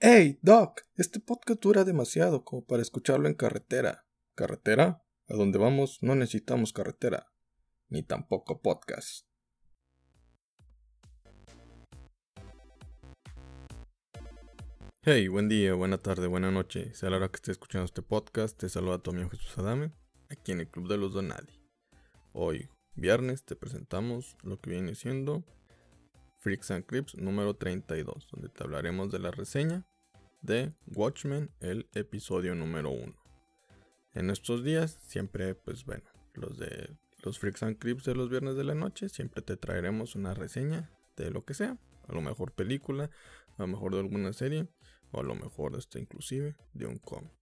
Hey, Doc, este podcast dura demasiado como para escucharlo en carretera. ¿Carretera? A donde vamos no necesitamos carretera, ni tampoco podcast. Hey, buen día, buena tarde, buena noche. Sea la hora que estés escuchando este podcast, te saluda tu amigo Jesús Adame, aquí en el Club de los Donadi. Hoy, viernes, te presentamos lo que viene siendo Freaks and Crips número 32, donde te hablaremos de la reseña de Watchmen, el episodio número 1. En estos días, siempre, pues bueno, los de los Freaks and Crips de los viernes de la noche, siempre te traeremos una reseña de lo que sea, a lo mejor película, a lo mejor de alguna serie, o a lo mejor hasta inclusive de un cómic.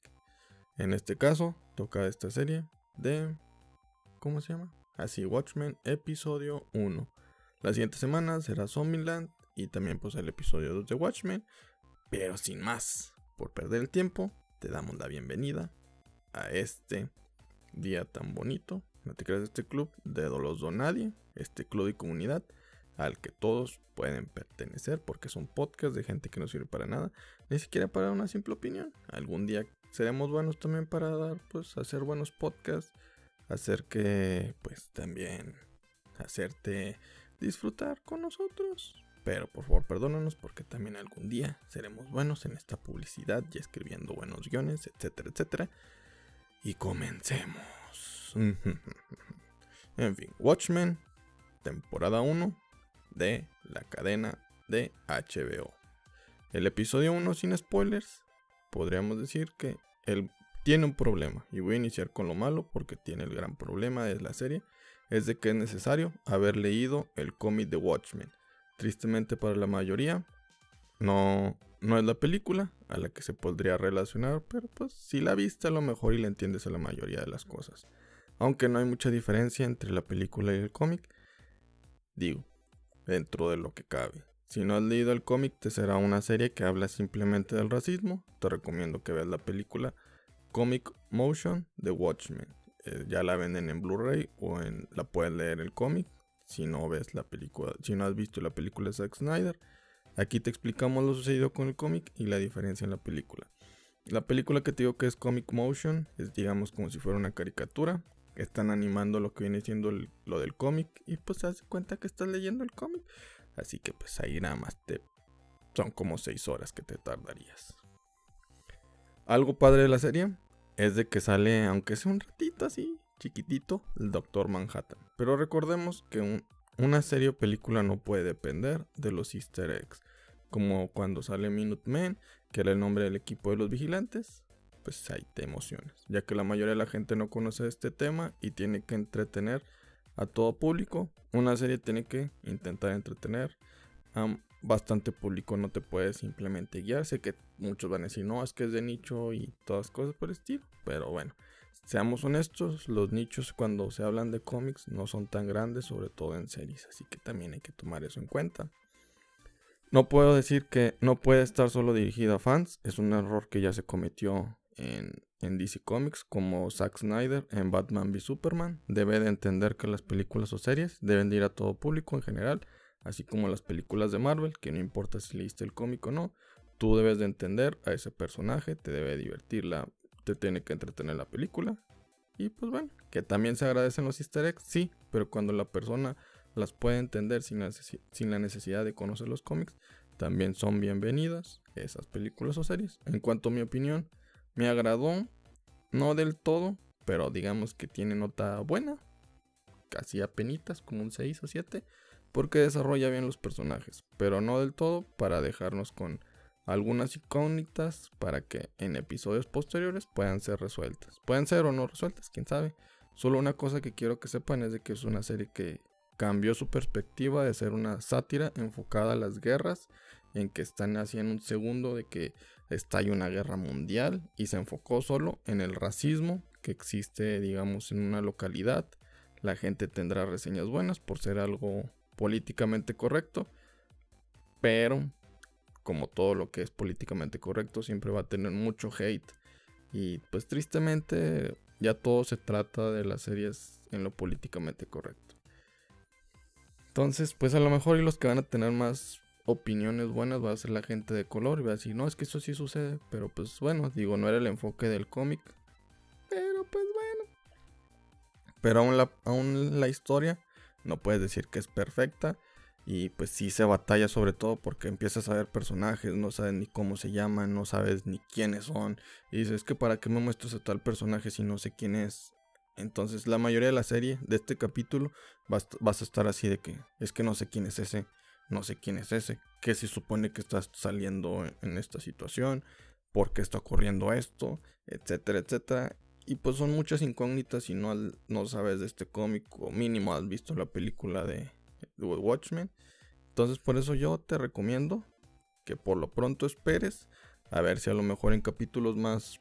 En este caso, toca esta serie de... ¿Cómo se llama? Así, Watchmen, episodio 1. La siguiente semana será Zombieland y también pues el episodio 2 de Watchmen. Pero sin más, por perder el tiempo, te damos la bienvenida a este día tan bonito. No te creas este club de los Donadie, este club y comunidad al que todos pueden pertenecer porque son podcasts de gente que no sirve para nada, ni siquiera para una simple opinión. Algún día seremos buenos también para dar, pues, hacer buenos podcasts, hacer que, pues, también hacerte disfrutar con nosotros. Pero por favor, perdónanos porque también algún día seremos buenos en esta publicidad y escribiendo buenos guiones, etcétera, etcétera. Y comencemos. en fin, Watchmen, temporada 1, de la cadena de HBO. El episodio 1 sin spoilers, podríamos decir que él tiene un problema. Y voy a iniciar con lo malo porque tiene el gran problema de la serie. Es de que es necesario haber leído el cómic de Watchmen. Tristemente para la mayoría, no, no es la película a la que se podría relacionar, pero pues si la viste a lo mejor y la entiendes a la mayoría de las cosas. Aunque no hay mucha diferencia entre la película y el cómic, digo, dentro de lo que cabe. Si no has leído el cómic, te será una serie que habla simplemente del racismo. Te recomiendo que veas la película Comic Motion de Watchmen. Eh, ya la venden en Blu-ray o en la puedes leer el cómic. Si no ves la película, si no has visto la película de Zack Snyder, aquí te explicamos lo sucedido con el cómic y la diferencia en la película. La película que te digo que es Comic Motion es digamos como si fuera una caricatura están animando lo que viene siendo lo del cómic y pues se hace cuenta que estás leyendo el cómic. Así que pues ahí nada más te... Son como 6 horas que te tardarías. Algo padre de la serie es de que sale, aunque sea un ratito así, chiquitito, el Doctor Manhattan. Pero recordemos que una serie o película no puede depender de los easter eggs. Como cuando sale Minutemen, que era el nombre del equipo de los vigilantes pues ahí te emocionas, ya que la mayoría de la gente no conoce este tema y tiene que entretener a todo público. Una serie tiene que intentar entretener a bastante público, no te puedes simplemente guiar. Sé que muchos van a decir, no, es que es de nicho y todas cosas por el estilo, pero bueno. Seamos honestos, los nichos cuando se hablan de cómics no son tan grandes, sobre todo en series, así que también hay que tomar eso en cuenta. No puedo decir que no puede estar solo dirigido a fans, es un error que ya se cometió en, DC Comics como Zack Snyder en Batman v Superman. Debe de entender que las películas o series deben de ir a todo público en general, así como las películas de Marvel, que no importa si leíste el cómic o no, tú debes de entender a ese personaje, te debe divertirla, te tiene que entretener la película. Y pues bueno, que también se agradecen los easter eggs, sí, pero cuando la persona las puede entender sin sin la necesidad de conocer los cómics, también son bienvenidas esas películas o series. En cuanto a mi opinión, me agradó, no del todo, pero digamos que tiene nota buena, casi a penitas, como un 6 o 7, porque desarrolla bien los personajes, pero no del todo para dejarnos con algunas incógnitas para que en episodios posteriores puedan ser resueltas. Pueden ser o no resueltas, quién sabe. Solo una cosa que quiero que sepan es de que es una serie que cambió su perspectiva de ser una sátira enfocada a las guerras, en que están haciendo un segundo de que estalla una guerra mundial y se enfocó solo en el racismo que existe, digamos, en una localidad. La gente tendrá reseñas buenas por ser algo políticamente correcto, pero como todo lo que es políticamente correcto siempre va a tener mucho hate y pues tristemente ya todo se trata de las series en lo políticamente correcto. Entonces, pues a lo mejor y los que van a tener más opiniones buenas va a ser la gente de color y va a decir, no, es que eso sí sucede, pero pues bueno, digo, no era el enfoque del cómic, pero pues bueno. Pero aún la, aún la historia no puedes decir que es perfecta y pues sí se batalla sobre todo porque empiezas a ver personajes, no sabes ni cómo se llaman, no sabes ni quiénes son. Y dices, es que para qué me muestras a tal personaje si no sé quién es. Entonces la mayoría de la serie, de este capítulo, vas, vas a estar así de que es que no sé quién es ese, no sé quién es ese, qué se supone que estás saliendo en, esta situación, por qué está ocurriendo esto, etcétera, etcétera. Y pues son muchas incógnitas si no, no sabes de este cómic o mínimo has visto la película de, Watchmen. Entonces por eso yo te recomiendo que por lo pronto esperes a ver si a lo mejor en capítulos más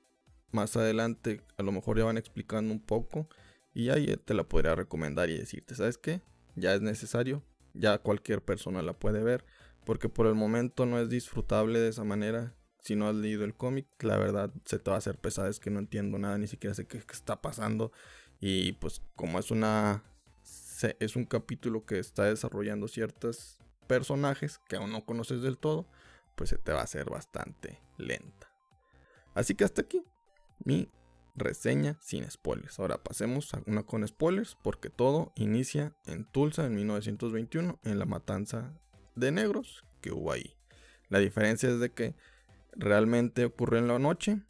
más adelante a lo mejor ya van explicando un poco y ahí te la podría recomendar y decirte, ¿sabes qué? Ya es necesario, ya cualquier persona la puede ver, porque por el momento no es disfrutable de esa manera. Si no has leído el cómic, la verdad se te va a hacer pesada, es que no entiendo nada, ni siquiera sé qué, está pasando. Y pues como es una es un capítulo que está desarrollando ciertos personajes que aún no conoces del todo, pues se te va a hacer bastante lenta. Así que hasta aquí mi reseña sin spoilers. Ahora pasemos a una con spoilers porque todo inicia en Tulsa en 1921 en la matanza de negros que hubo ahí. La diferencia es de que realmente ocurre en la noche,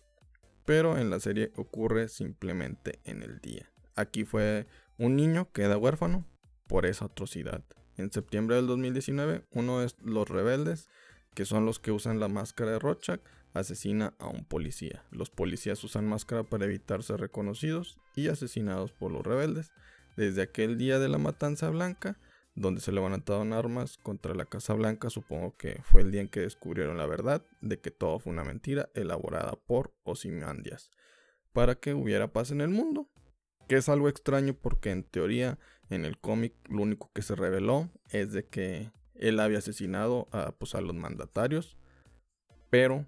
pero en la serie ocurre simplemente en el día. Aquí fue un niño queda huérfano por esa atrocidad. En septiembre del 2019, uno de los rebeldes, que son los que usan la máscara de Rorschach, asesina a un policía. Los policías usan máscara para evitar ser reconocidos y asesinados por los rebeldes. Desde aquel día de la matanza blanca, donde se levantaron armas contra la Casa Blanca, supongo que fue el día en que descubrieron la verdad de que todo fue una mentira elaborada por Ozymandias para que hubiera paz en el mundo que es algo extraño porque en teoría en el cómic lo único que se reveló es de que él había asesinado a, pues, los mandatarios, pero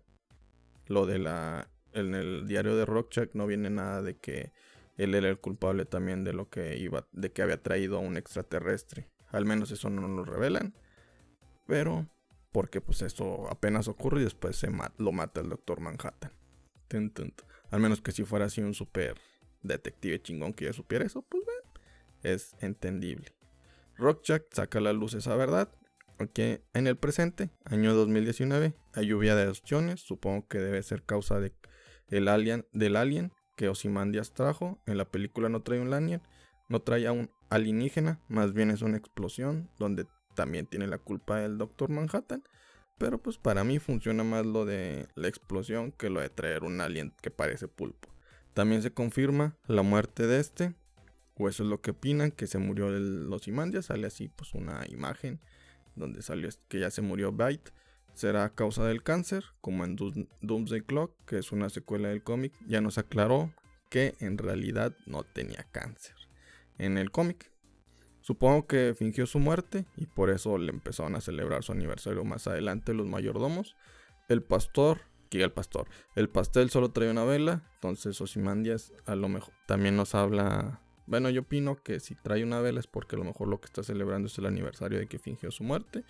lo de la en el diario de Rockchuck no viene nada de que él era el culpable también de lo que iba de que había traído a un extraterrestre. Al menos eso no lo revelan, pero porque pues eso apenas ocurre y después se lo mata el Doctor Manhattan. Al menos que si fuera así un super detective chingón que ya supiera eso, pues es entendible. Rockjack saca a la luz esa verdad. Que en el presente, año 2019, hay lluvia de opciones. Supongo que debe ser causa de el alien, del alien que Ozymandias trajo. En la película no trae un alien, no trae a un alienígena, más bien es una explosión donde también tiene la culpa el Doctor Manhattan. Pero pues para mí funciona más lo de la explosión que lo de traer un alien que parece pulpo. También se confirma la muerte de este, o eso es lo que opinan, que se murió los Imandias. Sale así pues una imagen donde salió que ya se murió Byte. Será a causa del cáncer, como en Doomsday Clock, que es una secuela del cómic. Ya nos aclaró que en realidad no tenía cáncer. En el cómic, Supongo que fingió su muerte y por eso le empezaron a celebrar su aniversario más adelante los mayordomos. El pastor que el pastor. El pastel solo trae una vela, entonces Osimandias a lo mejor también nos habla. Bueno, yo opino que si trae una vela es porque a lo mejor lo que está celebrando es el aniversario de que fingió su muerte.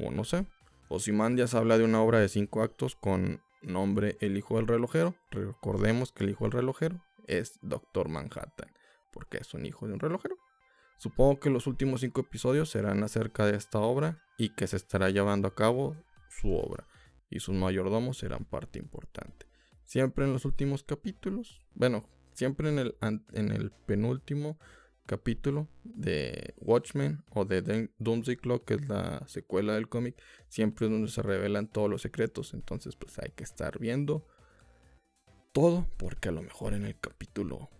O no sé. Osimandias habla de una obra de cinco actos con nombre El Hijo del Relojero. Recordemos que el Hijo del Relojero es Doctor Manhattan, porque es un hijo de un relojero. Supongo que los últimos cinco episodios serán acerca de esta obra y que se estará llevando a cabo su obra y sus mayordomos serán parte importante. Siempre en los últimos capítulos, bueno, siempre en el, en el penúltimo capítulo de Watchmen o de Doomsday Clock, que es la secuela del cómic, siempre es donde se revelan todos los secretos. Entonces, pues hay que estar viendo todo, porque a lo mejor en el capítulo,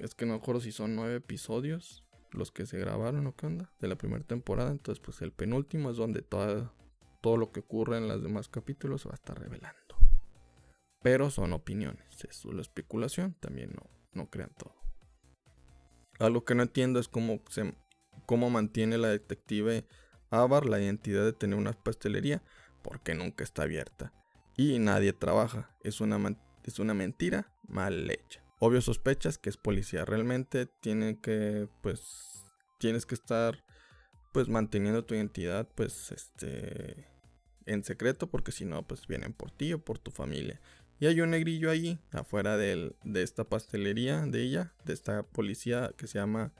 es que no me acuerdo si son nueve episodios los que se grabaron o qué onda, de la primera temporada. Entonces, pues el penúltimo es donde toda todo lo que ocurre en los demás capítulos se va a estar revelando. Pero son opiniones, es solo especulación, también no, no crean todo. Algo que no entiendo es cómo, se, cómo mantiene la detective Avar la identidad de tener una pastelería, porque nunca está abierta. Y nadie trabaja, es una, es una mentira mal hecha. Obvio sospechas que es policía, realmente tiene que, pues, tienes que estar pues manteniendo tu identidad pues este en secreto porque si no pues vienen por ti o por tu familia. Y hay un negrillo ahí afuera de esta pastelería de ella, de esta policía que se llama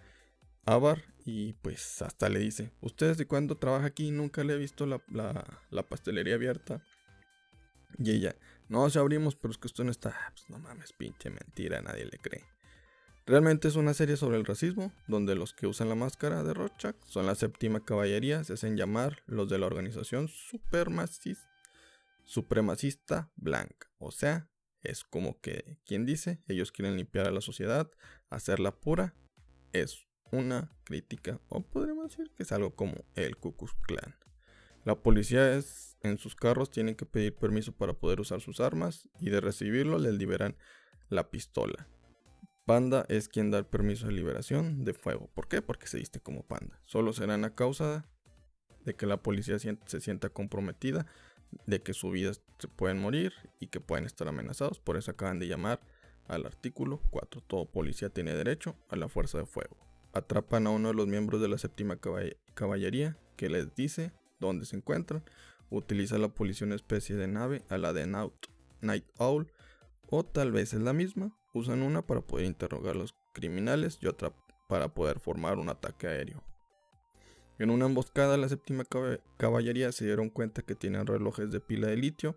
Avar y pues hasta le dice, ¿ustedes de cuándo trabaja aquí? Nunca le he visto la, la pastelería abierta. Y ella, no, se abrimos, pero es que esto no está. Pues no mames, pinche mentira, nadie le cree. Realmente es una serie sobre el racismo, donde los que usan la máscara de Rorschach son la séptima caballería, se hacen llamar los de la organización supremacista blanca. O sea, es como que, quien dice, ellos quieren limpiar a la sociedad, hacerla pura. Es una crítica, o podríamos decir que es algo como el Ku Klux Klan. La policía es, en sus carros tienen que pedir permiso para poder usar sus armas y de recibirlo les liberan la pistola. Panda es quien da el permiso de liberación de fuego. ¿Por qué? Porque se viste como panda. Solo serán a causa de que la policía se sienta comprometida, de que su vida se pueden morir y que pueden estar amenazados. Por eso acaban de llamar al artículo 4. Todo policía tiene derecho a la fuerza de fuego. Atrapan a uno de los miembros de la séptima caballería que les dice donde se encuentran. Utiliza la policía una especie de nave a la de Night Owl, o tal vez es la misma. Usan una para poder interrogar a los criminales y otra para poder formar un ataque aéreo. En una emboscada, la séptima caballería se dieron cuenta que tienen relojes de pila de litio.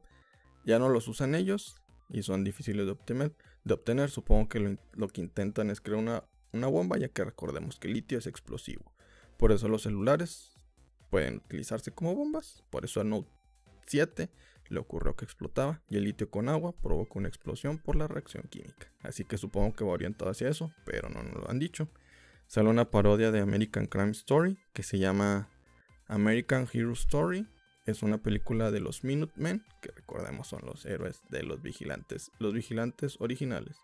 Ya no los usan ellos y son difíciles de obtener. De obtener. Supongo que lo, que intentan es crear una, una bomba, ya que recordemos que el litio es explosivo. Por eso los celulares pueden utilizarse como bombas. Por eso a Note 7 le ocurrió que explotaba y el litio con agua provoca una explosión por la reacción química. Así que supongo que va orientado hacia eso, pero no nos lo han dicho. Sale una parodia de American Crime Story que se llama American Hero Story. Es una película de los Minutemen, que recordemos son los héroes de los vigilantes, los vigilantes originales.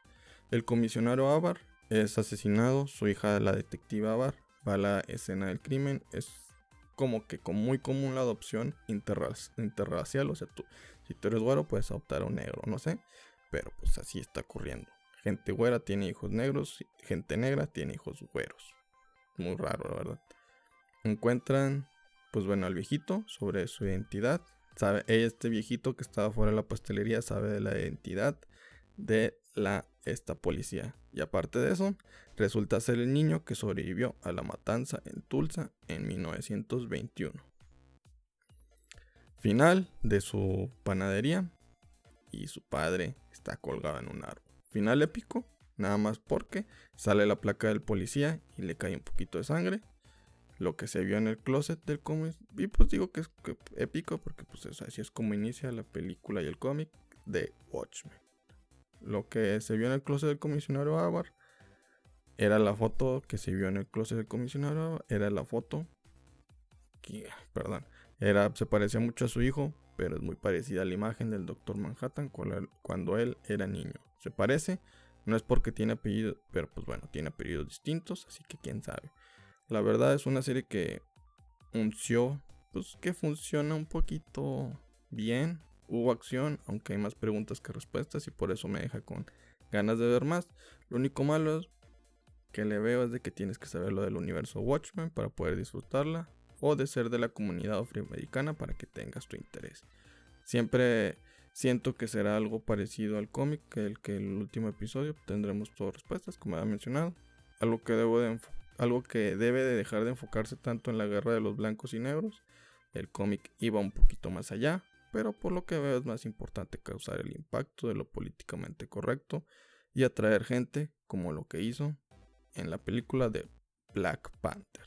El comisionado Avar es asesinado, su hija la detective Avar va a la escena del crimen, es como que muy común la adopción interracial. O sea, tú, si tú eres güero, puedes adoptar a un negro, no sé. Pero pues así está ocurriendo. Gente güera tiene hijos negros, gente negra tiene hijos güeros. Muy raro, la verdad. Encuentran, pues bueno, al viejito sobre su identidad. Sabe, este viejito que estaba fuera de la pastelería sabe de la identidad de la esta policía. Y aparte de eso, resulta ser el niño que sobrevivió a la matanza en Tulsa en 1921. Final de su panadería y su padre está colgado en un árbol. Final épico, nada más porque sale la placa del policía y le cae un poquito de sangre. Lo que se vio en el closet del cómic. Y pues digo que es épico porque pues así es como inicia la película y el cómic de Watchmen. Lo que se vio en el closet del comisionado Avar era la foto que se vio en el closet del comisionado era la foto que, perdón, era, se parecía mucho a su hijo, pero es muy parecida a la imagen del Doctor Manhattan cuando él era niño. Se parece, no es porque tiene apellido, pero pues bueno, tiene apellidos distintos, así que quién sabe. La verdad es una serie que unció, pues que funciona un poquito bien, hubo acción, aunque hay más preguntas que respuestas y por eso me deja con ganas de ver más. Lo único malo que le veo es de que tienes que saber lo del universo Watchmen para poder disfrutarla o de ser de la comunidad afroamericana para que tengas tu interés. Siempre siento que será algo parecido al cómic que el que el último episodio tendremos todas respuestas como había mencionado. Algo que, debo de algo que debe de dejar de enfocarse tanto en la guerra de los blancos y negros. El cómic iba un poquito más allá, pero por lo que veo es más importante causar el impacto de lo políticamente correcto y atraer gente como lo que hizo en la película de Black Panther.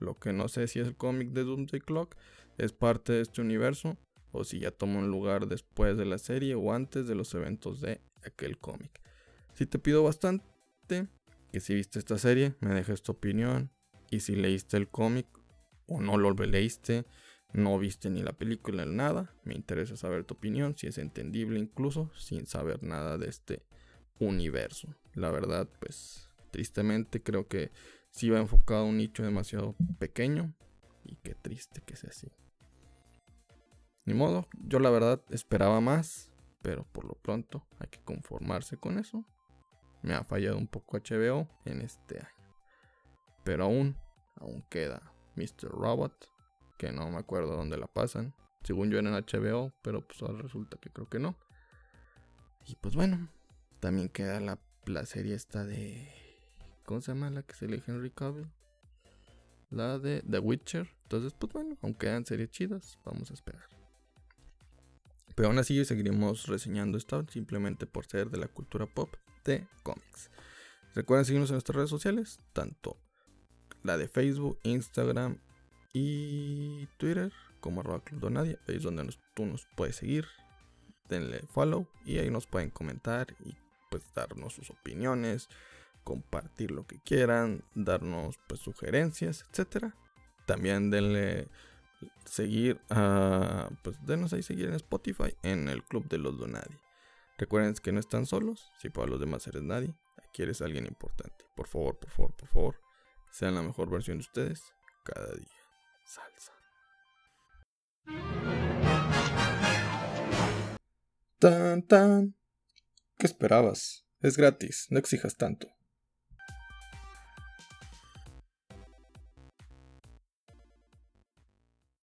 Lo que no sé si es el cómic de Doomsday Clock es parte de este universo o si ya toma un lugar después de la serie o antes de los eventos de aquel cómic. Si te pido bastante que si viste esta serie me dejes tu opinión y si leíste el cómic o no lo leíste no viste ni la película ni nada, me interesa saber tu opinión, si es entendible incluso sin saber nada de este universo. La verdad, pues tristemente creo que sí va enfocado a un nicho demasiado pequeño y qué triste que sea así. Ni modo, yo la verdad esperaba más, pero por lo pronto hay que conformarse con eso. Me ha fallado un poco HBO en este año. Pero aún, aún queda Mr. Robot, que no me acuerdo dónde la pasan. Según yo era en HBO, pero pues ahora resulta que creo que no. Y pues bueno, también queda la, la serie esta de... ¿Cómo se llama la que se elige Henry Cavill? La de The Witcher. Entonces, pues bueno, aunque quedan series chidas, vamos a esperar. Pero aún así seguiremos reseñando esto simplemente por ser de la cultura pop de cómics. Recuerden seguirnos en nuestras redes sociales, tanto la de Facebook, Instagram y Twitter como arroba Club Donadia. Ahí es donde tú nos puedes seguir. Denle follow y ahí nos pueden comentar y pues darnos sus opiniones, compartir lo que quieran, darnos pues sugerencias, etcétera. También denle seguir a pues denos ahí seguir en Spotify en el Club de los Donadi. Recuerden que no están solos, si para los demás eres nadie, aquí eres alguien importante. Por favor, por favor, por favor, sean la mejor versión de ustedes cada día. Salsa. Tan tan. ¿Qué esperabas? Es gratis, no exijas tanto.